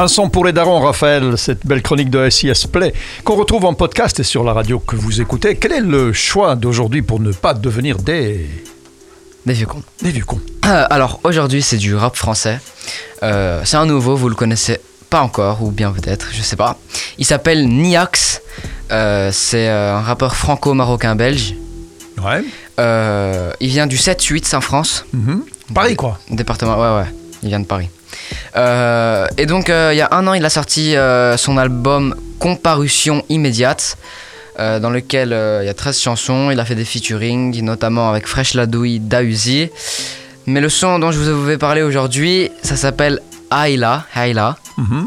Un son pour les darons, Raphaël, cette belle chronique de SIS Play qu'on retrouve en podcast et sur la radio que vous écoutez. Quel est le choix d'aujourd'hui pour ne pas devenir des... Des vieux cons. Des vieux cons. Euh, alors aujourd'hui c'est du rap français. Euh, c'est un nouveau, vous le connaissez pas encore, ou bien peut-être, je sais pas. Il s'appelle Niax. Euh, c'est un rappeur franco-marocain-belge. Ouais. il vient du 7-8 Saint-France. Mhm. Paris quoi. Département, ouais ouais, il vient de Paris. Euh, et donc, euh, il y a un an, il a sorti euh, son album Comparution immédiate, dans lequel il y a 13 chansons. Il a fait des featuring, notamment avec Fresh Ladouille Dausi. Mais le son dont je vous vais parler aujourd'hui, ça s'appelle Ayla. Ayla. Mhm.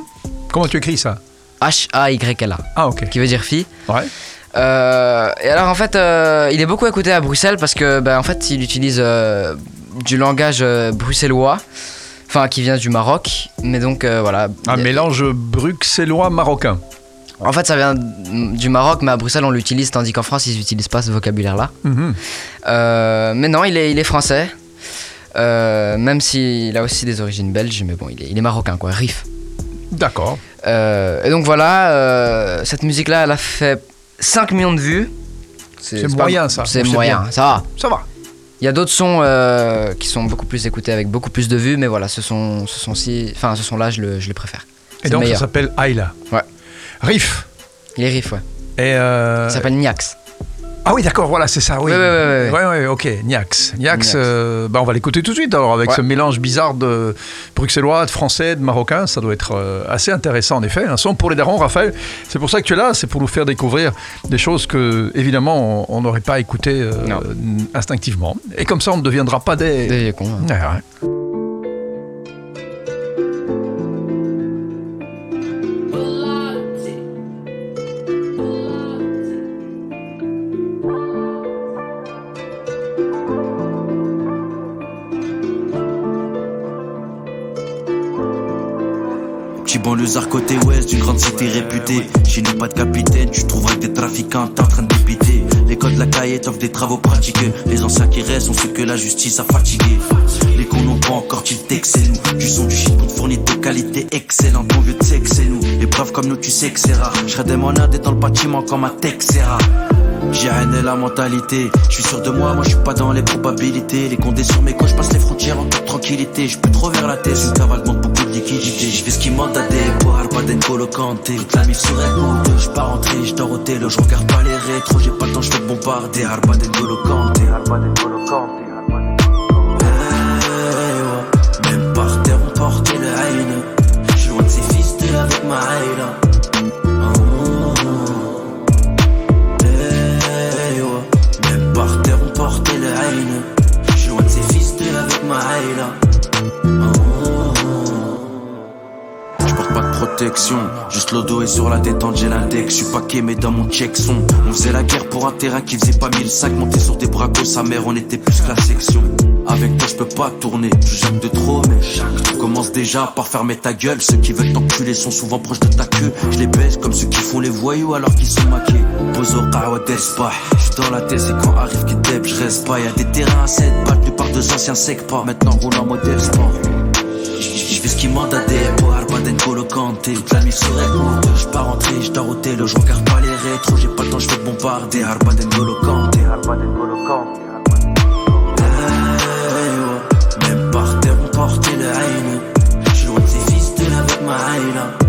Comment tu écris ça? H-A-Y-L-A. Ah, ok. Qui veut dire fille. Ouais. et alors en fait, il est beaucoup écouté à Bruxelles parce que ben, en fait, il utilise du langage bruxellois enfin qui vient du Maroc, mais donc euh, voilà. Un mélange bruxellois-marocain. En fait, ça vient du Maroc, mais à Bruxelles, on l'utilise, tandis qu'en France, ils n'utilisent pas ce vocabulaire-là. Mhm. Euh, mais non, il est, il est français, euh, même s'il a aussi des origines belges, mais bon, il est, il est marocain, quoi, riff. D'accord. et donc voilà, cette musique-là, elle a fait 5 millions de vues. C'est moyen, ça. C'est moyen, ça va. Ça va. Il y a d'autres sons euh, qui sont beaucoup plus écoutés avec beaucoup plus de vues, mais voilà, ce sont, ce sont si, enfin, ce sont là, je, le, je les préfère. Et donc ça s'appelle Ayla. Ouais. Riff. Il est riff, ouais. Et euh... Ça s'appelle Niax. Ah oui, d'accord, voilà, c'est ça, oui. Oui, oui, oui. Ouais, ok, Niax. Niax, euh, bah, on va l'écouter tout de suite, alors, avec ce mélange bizarre de bruxellois, de français, de marocain, ça doit être euh, assez intéressant, en effet. Un son pour les darons, Raphaël. C'est pour ça que tu es là, c'est pour nous faire découvrir des choses que, évidemment, on n'aurait pas écoutées euh, instinctivement. Et comme ça, on ne deviendra pas des... Des cons. Ouais, Petit banlieusard côté ouest d'une grande cité réputée. Chez nous, pas de capitaine, tu trouveras des trafiquants en train de dépiter. L'école de la caillette offre des travaux pratiques. Les anciens qui restent sont ceux que la justice a fatigué. Les cons n'ont pas encore tilté que c'est nous. Du son, du shit qu'on fournit de qualité excellente. Mon vieux, tu sais que c'est nous. Les braves comme nous, tu sais que c'est rare. Je des monades dans le bâtiment comme un Texera. J'ai et la mentalité, je suis sûr de moi, moi je suis pas dans les probabilités. Les condés sur mes je passe les frontières en toute tranquillité. Je peux trop vers la tête, une cavale demande beaucoup de liquidité. Je fais ce qui demande à pas d'encolocante. Toute la mif serait coûte, je rentré, je dors au télo, je regarde pas les rétros, j'ai pas le temps, je fais bombarder. Harba d'encolocante, harba Juste l'odo et sur la détente, j'ai l'index. Je suis pas mais dans mon check son. On faisait la guerre pour un terrain qui faisait pas mille sacs. Monter sur des bracos, sa mère, on était plus que la section. Avec toi, je peux pas tourner. Je jacques de trop, mais chaque commence déjà par fermer ta gueule. Ceux qui veulent t'enculer sont souvent proches de ta queue. Je les baisse comme ceux qui font les voyous alors qu'ils sont maqués. Bozo, Kawa, pas. J'suis dans la tête et quand arrive qui deb, je reste pas. Y'a des terrains à 7 balles, plupart de anciens sec pas. Maintenant, roule en modèle sport. Je fais ce qui m'a beauté, toute la nuit serait moi Je pars en triche, dans l'hôtel, je regarde pas les rétros. J'ai pas le temps, je fais bombarder Harba N'Golo Kanté Même par terre, on portait le haine Je suis loin de ces fils de la avec ma haine